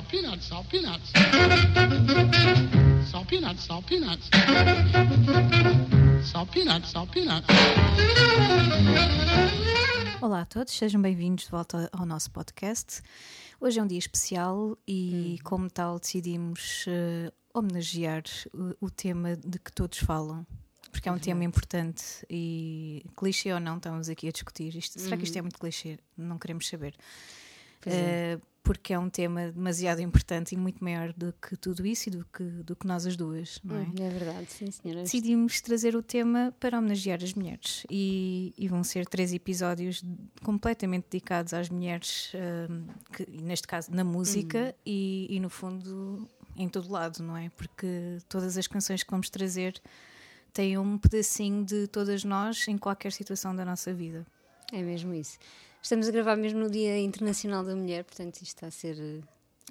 salt peanuts, salt peanuts. Salt peanuts, salt peanuts. Salt peanuts, salt peanuts. Olá a todos, sejam bem-vindos de volta ao nosso podcast. Hoje é um dia especial e, como tal, decidimos eh, homenagear o, o tema de que todos falam, porque é um tema importante e clichê ou não, estamos aqui a discutir isto. Será que isto é muito clichê? Não queremos saber. É. Eh, porque é um tema demasiado importante e muito maior do que tudo isso e do que, do que nós as duas, não é? Hum, é verdade, sim, senhora. Decidimos trazer o tema para homenagear as mulheres e, e vão ser três episódios completamente dedicados às mulheres, hum, que, neste caso na música e, e no fundo em todo lado, não é? Porque todas as canções que vamos trazer têm um pedacinho de todas nós em qualquer situação da nossa vida. É mesmo isso. Estamos a gravar mesmo no Dia Internacional da Mulher, portanto isto está a ser.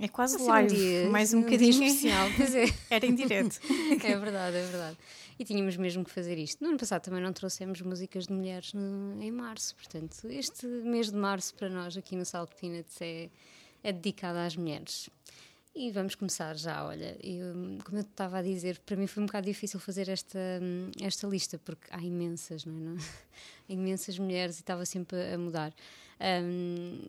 É quase live, dia, mais um dia bocadinho. especial. Pois é. Era em direto. É verdade, é verdade. E tínhamos mesmo que fazer isto. No ano passado também não trouxemos músicas de mulheres no- em março, portanto, este mês de março para nós aqui no Salt Peanuts é, é dedicado às mulheres. E vamos começar já, olha, eu, como eu estava a dizer, para mim foi um bocado difícil fazer esta, hum, esta lista, porque há imensas, não é? Não? Há imensas mulheres e estava sempre a mudar. Hum,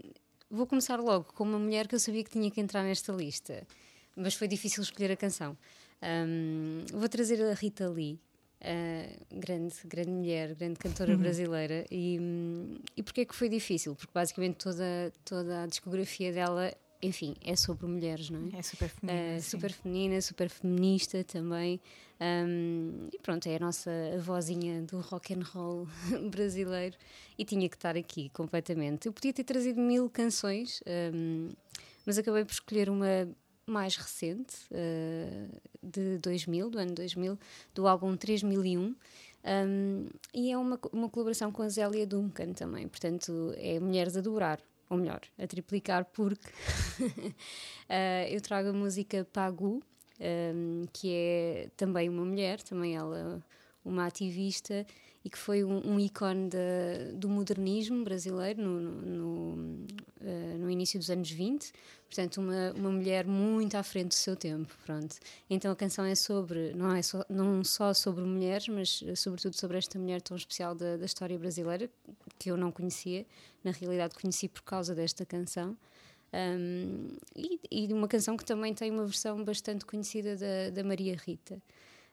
vou começar logo com uma mulher que eu sabia que tinha que entrar nesta lista, mas foi difícil escolher a canção. Hum, vou trazer a Rita Lee, uh, grande, grande mulher, grande cantora brasileira. E, hum, e porquê que foi difícil? Porque basicamente toda, toda a discografia dela, enfim, é sobre mulheres, não é? É super feminino. Uh, super feminina, super feminista também. Um, e pronto, é a nossa vozinha do rock and roll brasileiro e tinha que estar aqui completamente. Eu podia ter trazido mil canções, um, mas acabei por escolher uma mais recente, uh, de 2000, do ano 2000, do álbum 3001. Um, e é uma, uma colaboração com a Zélia Duncan também, portanto é Mulheres a Dobrar, ou melhor, a triplicar, porque uh, eu trago a música Pagu, um, que é também uma mulher, também ela uma ativista e que foi um, um ícone da- do modernismo brasileiro no, no, no, eh, no início dos anos 20, portanto uma, uma mulher muito à frente do seu tempo, pronto. Então a canção é sobre, não é só, não só sobre mulheres, mas eh, sobretudo sobre esta mulher tão especial da, da história brasileira, que eu não conhecia, na realidade conheci por causa desta canção. Um, e, e uma canção que também tem uma versão bastante conhecida da, da Maria Rita.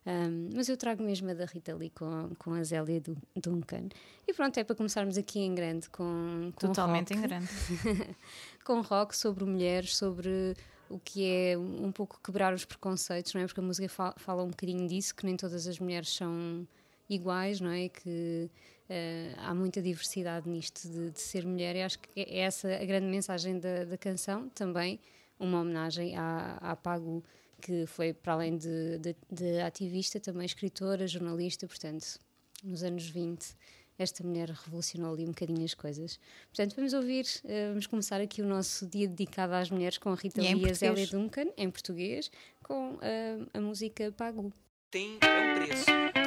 Um, mas eu trago mesmo a da Rita Lee com, com a Zélia Dun- Duncan. E pronto, é para começarmos aqui em grande com, com Totalmente rock, em grande. com rock sobre mulheres, sobre o que é um pouco quebrar os preconceitos, não é? Porque a música fa- fala um bocadinho disso, que nem todas as mulheres são iguais, não é? Que eh, há muita diversidade nisto de, de ser mulher e acho que é essa a grande mensagem da, da canção, também uma homenagem à, à Pagu, que foi para além de, de, de ativista, também escritora, jornalista, portanto, nos anos 20 esta mulher revolucionou ali um bocadinho as coisas. Portanto, vamos ouvir, eh, vamos começar aqui o nosso dia dedicado às mulheres com a Rita E em Lee e a. Zélia Duncan, em português, com eh, a música Pagu. tem é um preço.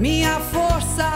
Minha força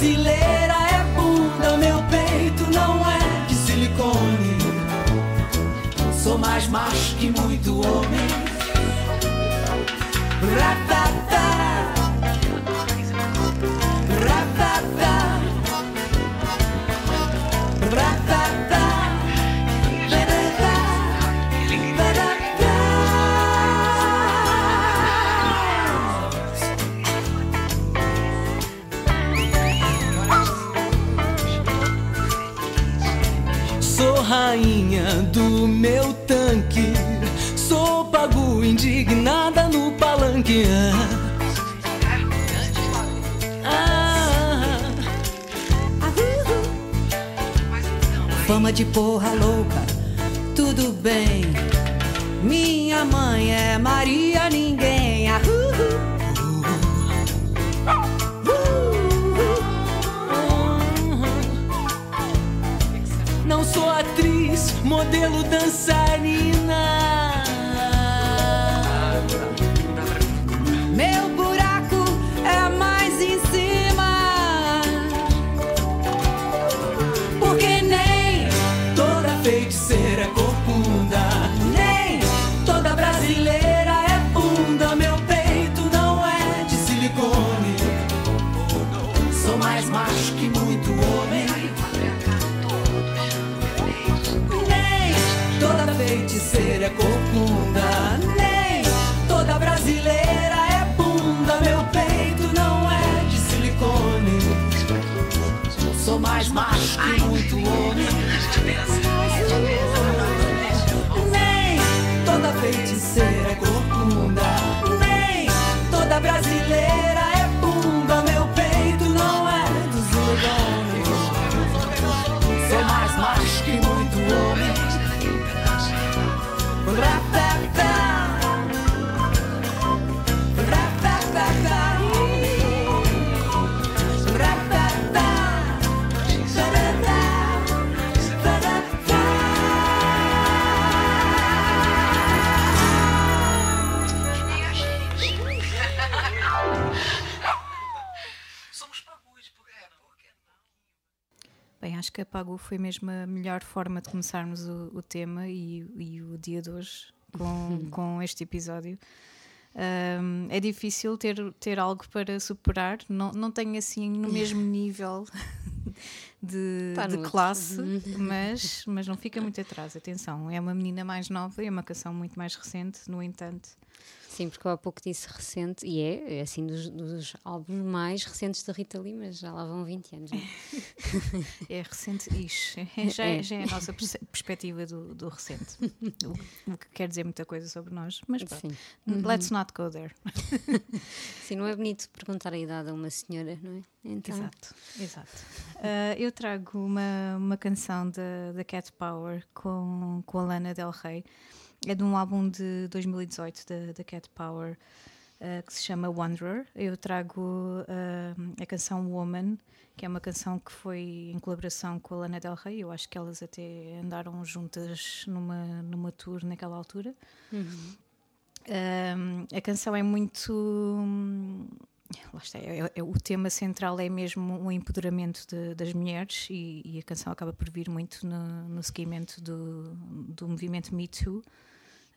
Brasileira é bunda, meu peito não é de silicone. Sou mais macho que muito homem. Sou rainha do meu tanque. Sou pago indignada no palanque. Ah, ah, Fama de porra louca, tudo bem. Minha mãe é Maria Ninguém. Modelo dançarina. Pagu foi mesmo a melhor forma de começarmos o, o tema e, e o dia de hoje com, com este episódio. Ahm, é difícil ter, ter algo para superar, não, não tenho assim no mesmo nível de, Tá de classe, mas, mas não fica muito atrás. Atenção, é uma menina mais nova e é uma canção muito mais recente, no entanto. Sim, porque eu há pouco disse recente, e é, é assim dos, dos álbuns mais recentes da Rita Lee, mas já lá vão 20 anos. não é? É recente, ixi, já, é, já é a nossa perspectiva do, do recente, o, o que quer dizer muita coisa sobre nós, mas pronto. Sim. Let's not go there. Sim, não é bonito perguntar a idade a uma senhora, não é? Então, Exato, exato. Ah, eu trago uma, uma canção da, da Cat Power com, com a Lana Del Rey. É de um álbum de 2018 da, da Cat Power ah, que se chama Wanderer. Eu trago ah, a canção Woman, que é uma canção que foi em colaboração com a Lana Del Rey. Eu acho que elas até andaram juntas numa, numa tour naquela altura. Um, a canção é muito. hum, Lá está, é- é- o tema central é mesmo o empoderamento de- das mulheres e, e a canção acaba por vir muito no, no seguimento do, do movimento Me Too,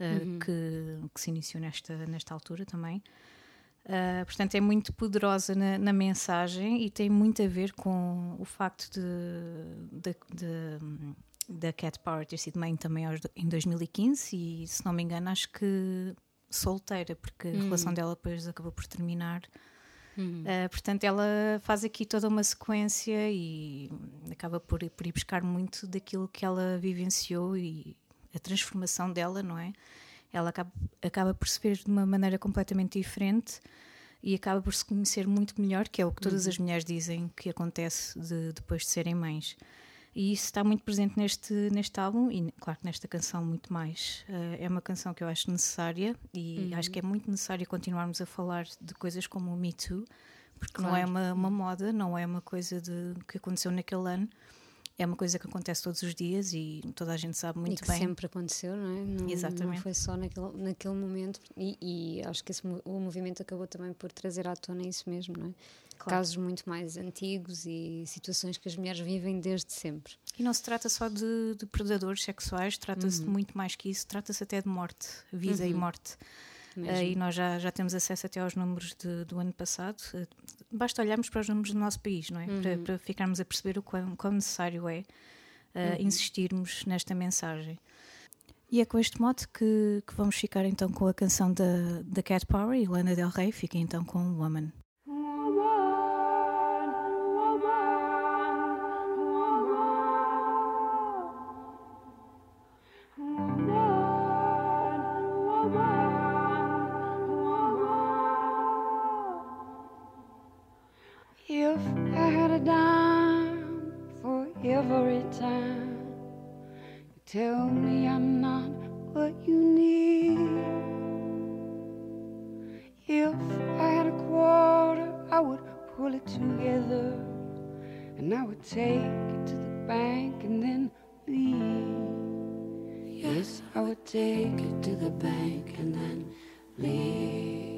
uh, que, que se iniciou nesta, nesta altura também. Uh, portanto, é muito poderosa na, na mensagem e tem muito a ver com o facto de, da Cat Power ter sido mãe também aos em 2015 e, se não me engano, acho que solteira, porque a relação dela depois acabou por terminar. Uh, portanto, ela faz aqui toda uma sequência e acaba por, por ir buscar muito daquilo que ela vivenciou e a transformação dela, não é? Ela acaba, acaba por se ver de uma maneira completamente diferente e acaba por se conhecer muito melhor, que é o que todas as mulheres dizem que acontece de- depois de serem mães. E isso está muito presente neste, neste álbum e, claro, que nesta canção muito mais. Uh, é uma canção que eu acho necessária e acho que é muito necessário continuarmos a falar de coisas como o Me Too, porque não é Claro. uma, uma moda, não é uma coisa de, que aconteceu naquele ano. É uma coisa que acontece todos os dias e toda a gente sabe muito e que bem. sempre aconteceu, não é? Não, Exatamente. Não foi só naquele, naquele momento. E, e acho que esse, o movimento acabou também por trazer à tona isso mesmo, não é? Claro. Casos muito mais antigos e situações que as mulheres vivem desde sempre. E não se trata só de, de predadores sexuais, trata-se Uhum. de muito mais que isso, trata-se até de morte, vida e morte. Mesmo. Eh, e nós já, já temos acesso até aos números de- do ano passado. Eh, basta olharmos para os números do nosso país, não é? Uhum. Para, para ficarmos a perceber o quão, quão necessário é eh, Uhum. insistirmos nesta mensagem. E é com este mote que, que vamos ficar então com a canção da, da Cat Power e Lana Del Rey. Fica então com Woman. I would take it to the bank and then leave.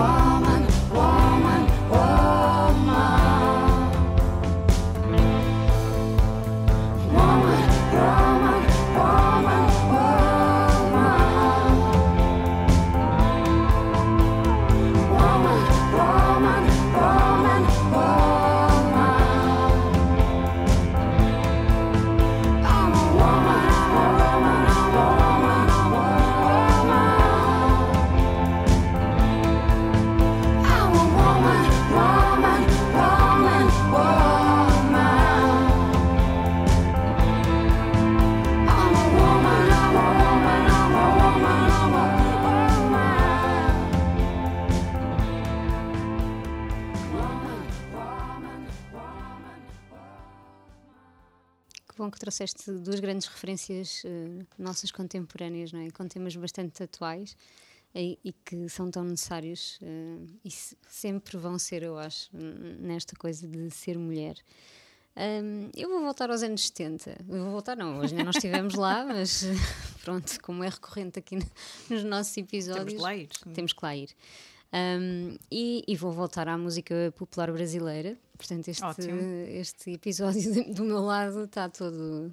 Woman, trouxeste duas grandes referências uh, nossas contemporâneas, não é? com temas bastante atuais e, e que são tão necessários uh, e se, sempre vão ser, eu acho, nesta coisa de ser mulher. Um, eu vou voltar aos anos 70. Eu vou voltar, não, hoje ainda não estivemos lá, mas pronto, como é recorrente aqui nos nossos episódios. Temos que lá ir. Temos que lá ir. Um, e, e, vou voltar à música popular brasileira. Portanto, este, este episódio do meu lado está todo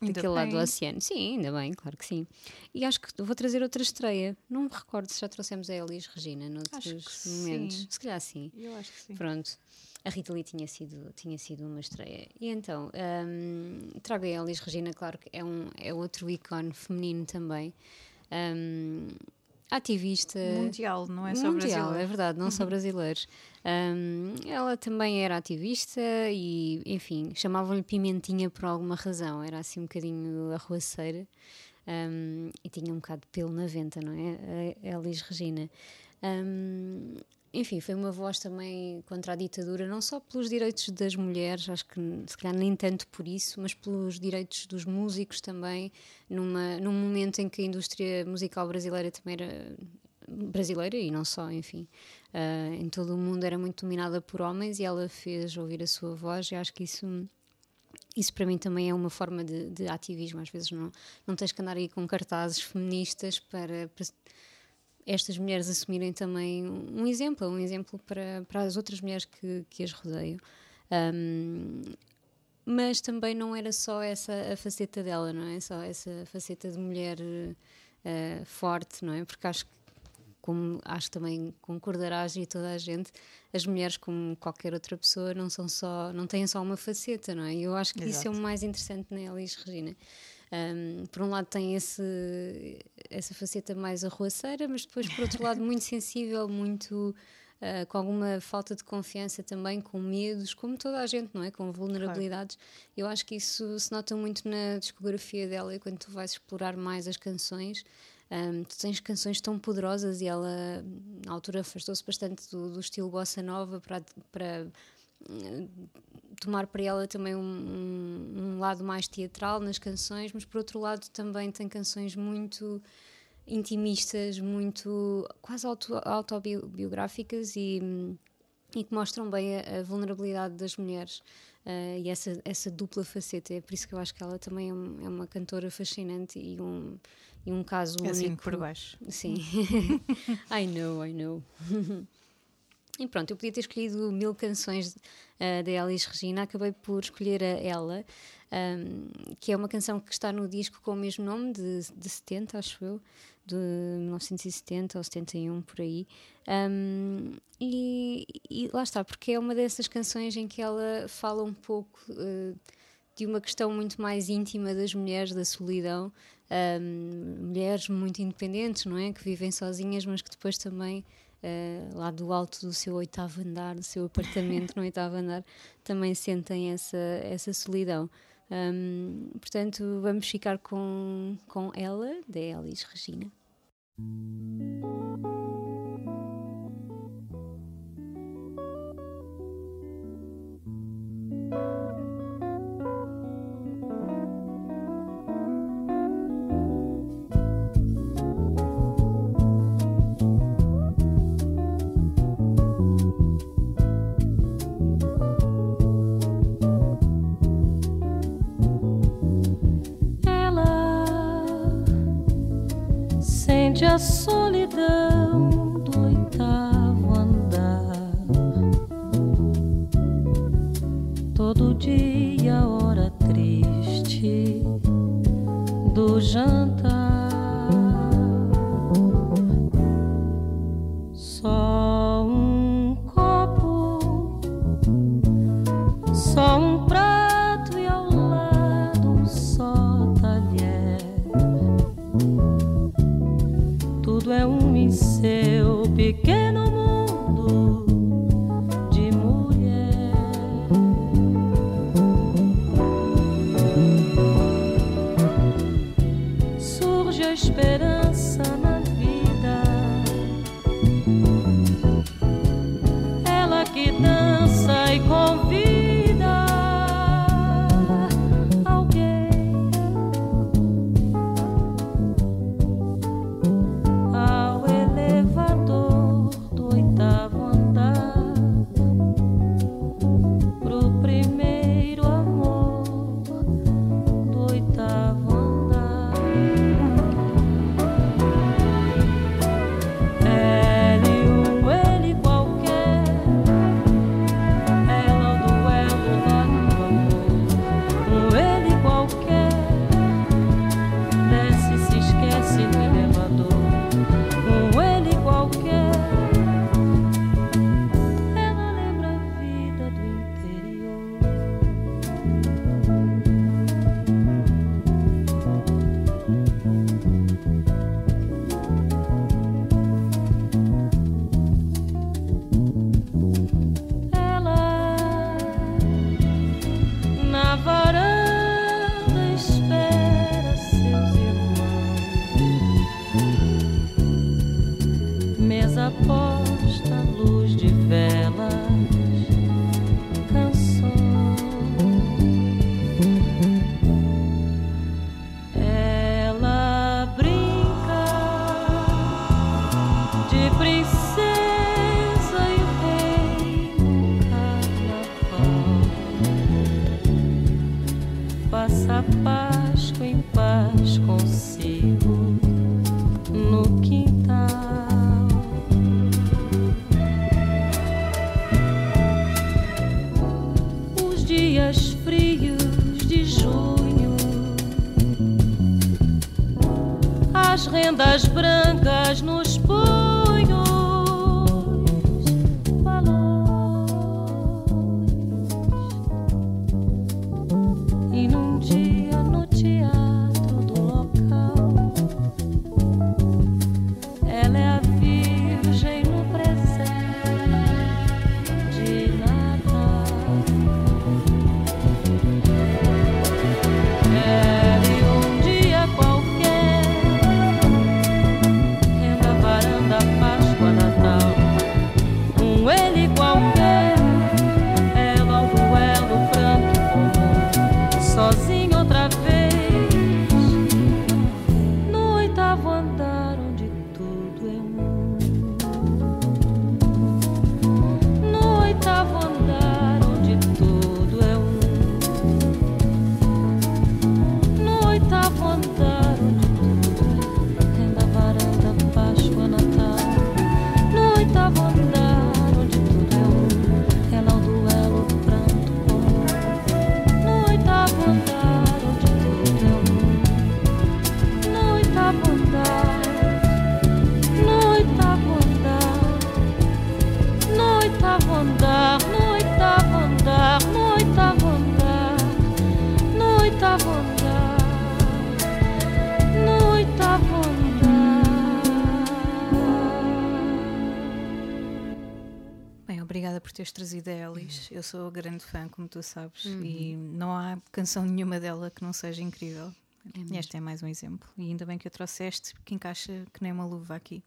Ainda daquele bem. lado do oceano. Sim, ainda bem, claro que sim. E acho que vou trazer outra estreia. Não me recordo se já trouxemos a Elis Regina noutros momentos. Sim. Se calhar sim. Eu acho que sim. Pronto. A Rita Lee tinha sido, tinha sido uma estreia. E então, um, trago a Elis Regina, claro que é, um, é outro ícone feminino também. Um, ativista mundial, não é só mundial, brasileiro. é verdade, não uhum. só brasileiros. Um, ela também era ativista e, enfim, chamavam-lhe Pimentinha por alguma razão, era assim um bocadinho arruaceira um, e tinha um bocado de pelo na venta, não é? A Elis Regina. Um, enfim, foi uma voz também contra a ditadura, não só pelos direitos das mulheres, acho que se calhar nem tanto por isso, mas pelos direitos dos músicos também, numa, num momento em que a indústria musical brasileira também era brasileira e não só, enfim, uh, em todo o mundo era muito dominada por homens e ela fez ouvir a sua voz e acho que isso isso para mim também é uma forma de, de, ativismo. Às vezes não, não tens que andar aí com cartazes feministas para, para estas mulheres assumirem também um exemplo, um exemplo para, para as outras mulheres que, que as rodeiam. Um, mas também não era só essa a faceta dela, não é? Só essa faceta de mulher uh, forte, não é? Porque acho que, como acho também concordarás e toda a gente, as mulheres, como qualquer outra pessoa, não são só, não têm só uma faceta, não é? E eu acho que Exato. isso é o mais interessante na Elis Regina. Um, por um lado tem esse, essa faceta mais arruaceira, mas depois por outro lado muito sensível, muito uh, com alguma falta de confiança também, com medos, como toda a gente, não é? Com vulnerabilidades. Claro. Eu acho que isso se nota muito na discografia dela e quando tu vais explorar mais as canções. Um, tu tens canções tão poderosas e ela, na altura, afastou-se bastante do, do, estilo bossa nova para, para tomar para ela também um, um, um, lado mais teatral nas canções, mas por outro lado também tem canções muito intimistas, muito quase auto, autobiográficas e, e que mostram bem a, a vulnerabilidade das mulheres. Uh, e essa, essa dupla faceta, é por isso que eu acho que ela também é, um, é uma cantora fascinante e um, e um caso é assim único. por baixo. Sim. I know, I know. E pronto, eu podia ter escolhido mil canções uh, da Elis Regina, acabei por escolher a Ela, um, que é uma canção que está no disco com o mesmo nome, de, de 70, acho eu, de 1970 ou 71, por aí. Um, e, e, lá está, porque é uma dessas canções em que ela fala um pouco uh, de uma questão muito mais íntima das mulheres, da solidão. Um, mulheres muito independentes, não é? Que vivem sozinhas, mas que depois também uh, lá do alto do seu oitavo andar, do seu apartamento no oitavo andar, também sentem essa, essa solidão. Um, portanto, vamos ficar com, com ela, da Elis Regina. Solidão oitavo andar teres trazido a Elis. Eu sou grande fã, como tu sabes, e não há canção nenhuma dela que não seja incrível. E este é mais um exemplo. E ainda bem que a trouxeste, porque encaixa que nem uma luva aqui.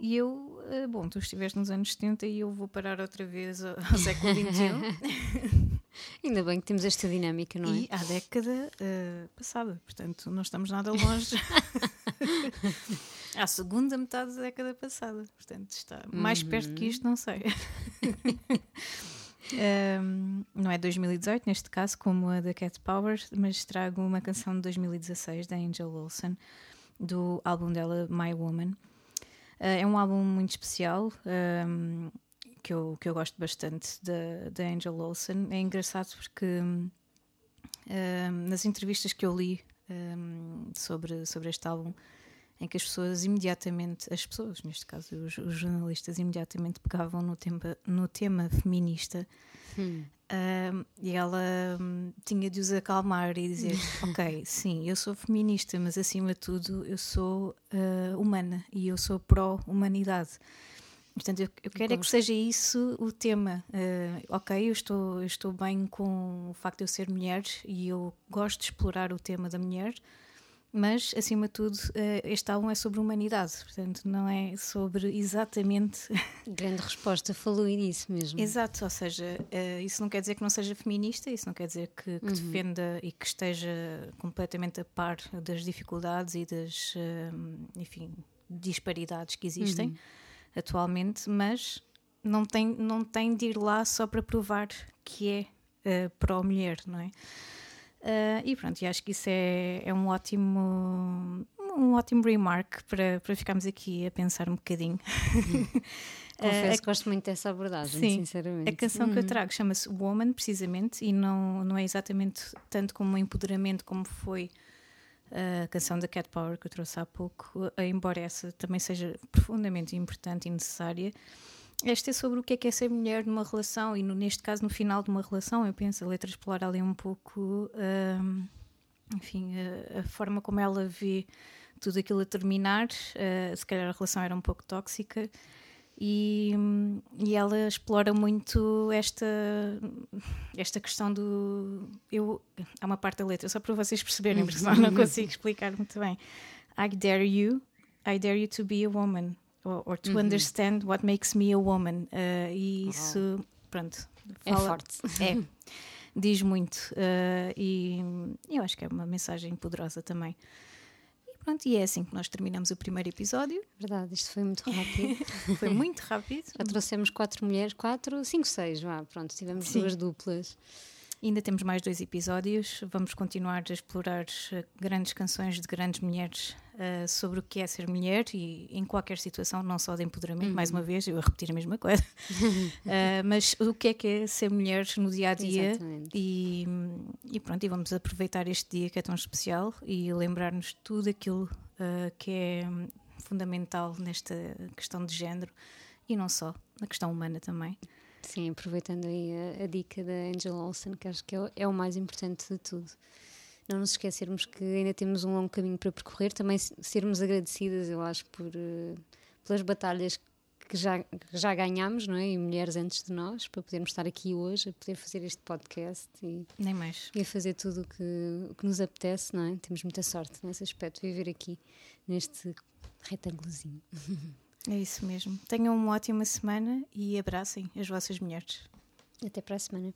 E eu, eh, bom, tu estiveste nos anos 70 e eu vou parar outra vez ao ao século XXI Ainda bem que temos esta dinâmica, não é? e à década eh, passada. Portanto, não estamos nada longe. à segunda metade da década passada. Portanto, está mais perto que isto, não sei. Um, não é 2018 neste caso, como a da Cat Power, mas trago uma canção de 2016 da Angel Olsen, do álbum dela My Woman. Uh, é um álbum muito especial um, que, eu, que eu gosto bastante da, da Angel Olsen. É engraçado porque um, nas entrevistas que eu li um, sobre, sobre este álbum, em que as pessoas imediatamente, as pessoas, neste caso os, os jornalistas, imediatamente pegavam no tema, no tema feminista. Um, e ela hum, tinha de os acalmar e dizer: Ok, sim, eu sou feminista, mas acima de tudo eu sou ah, humana e eu sou pró-humanidade. Portanto, eu, eu quero é que seja isso o tema. Ah, ok, eu estou, eu estou bem com o facto de eu ser mulher e eu gosto de explorar o tema da mulher, mas acima de tudo, ah, este álbum é sobre humanidade, portanto, não é sobre exatamente Grande resposta, falou nisso mesmo. Exato, ou seja, eh, isso não quer dizer que não seja feminista, isso não quer dizer que, que defenda e que esteja completamente a par das dificuldades e das, eh, enfim, disparidades que existem atualmente, mas não tem, não tem de ir lá só para provar que é eh, pró-mulher, não é? Eh, e pronto, e acho que isso é, é um ótimo um ótimo remark para, para ficarmos aqui a pensar um bocadinho. Confesso que gosto muito dessa abordagem, Sim, sinceramente. A canção que eu trago chama-se Woman, precisamente, e não, não é exatamente tanto como um empoderamento como foi a canção da Cat Power que eu trouxe há pouco, embora essa também seja profundamente importante e necessária. Esta é sobre o que é que é ser mulher numa relação, e no- neste caso, no final de uma relação, eu penso, a letra explora ali um pouco, hum, enfim, a, a forma como ela vê tudo aquilo a terminar. eh, se calhar a relação era um pouco tóxica. E, hum, e ela explora muito esta, esta questão do. Eu, há uma parte da letra, só para vocês perceberem, porque senão não consigo explicar muito bem. I dare you, I dare you to be a woman, or, or to understand what makes me a woman. Uh, e isso, pronto, É forte. É, diz muito. uh, e eu acho que é uma mensagem poderosa também. E pronto, e é assim que nós terminamos o primeiro episódio. Verdade, isto foi muito rápido. Foi muito rápido. Já trouxemos quatro mulheres, quatro, cinco, seis, vá, pronto, tivemos Sim. duas duplas. Ainda temos mais dois episódios. Vamos continuar a explorar eh, grandes canções de grandes mulheres eh, sobre o que é ser mulher e em qualquer situação, não só de empoderamento, mais uma vez, eu a repetir a mesma coisa, Eh, mas o que é que é ser mulher no dia a dia. Exatamente. E, e pronto, e vamos aproveitar este dia que é tão especial e lembrar-nos tudo aquilo eh, que é hum, fundamental nesta questão de género e não só, na questão humana também. Sim, aproveitando aí a, a dica da Angela Olsen, que acho que é, o- é o mais importante de tudo. Não nos esquecermos que ainda temos um longo caminho para percorrer, também se- sermos agradecidas, eu acho, por, eh, pelas batalhas que já, que já ganhámos, não é? E mulheres antes de nós, para podermos estar aqui hoje, a poder fazer este podcast e, Nem mais. e a fazer tudo o que, o que nos apetece, não é? Temos muita sorte nesse aspecto, viver aqui neste retângulozinho. É isso mesmo. Tenham uma ótima semana e abracem as vossas mulheres. Até para a semana.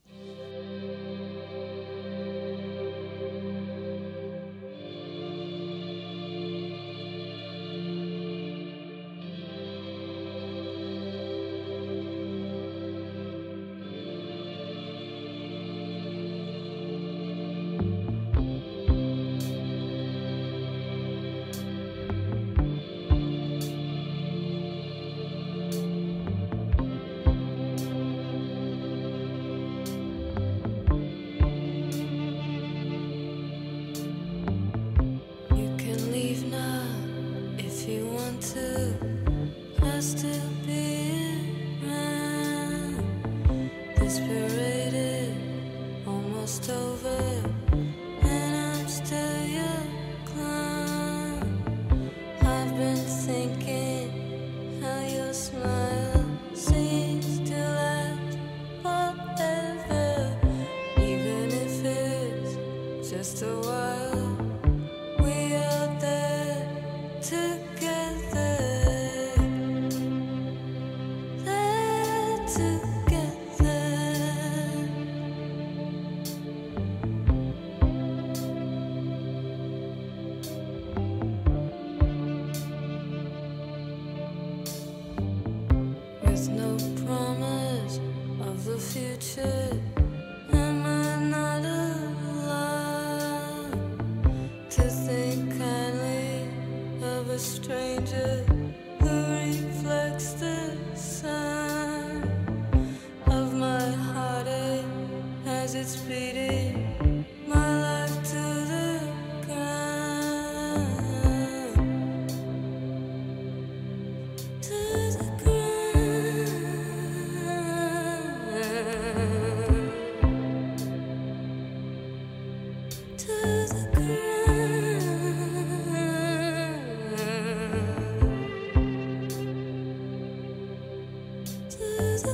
Just a while. is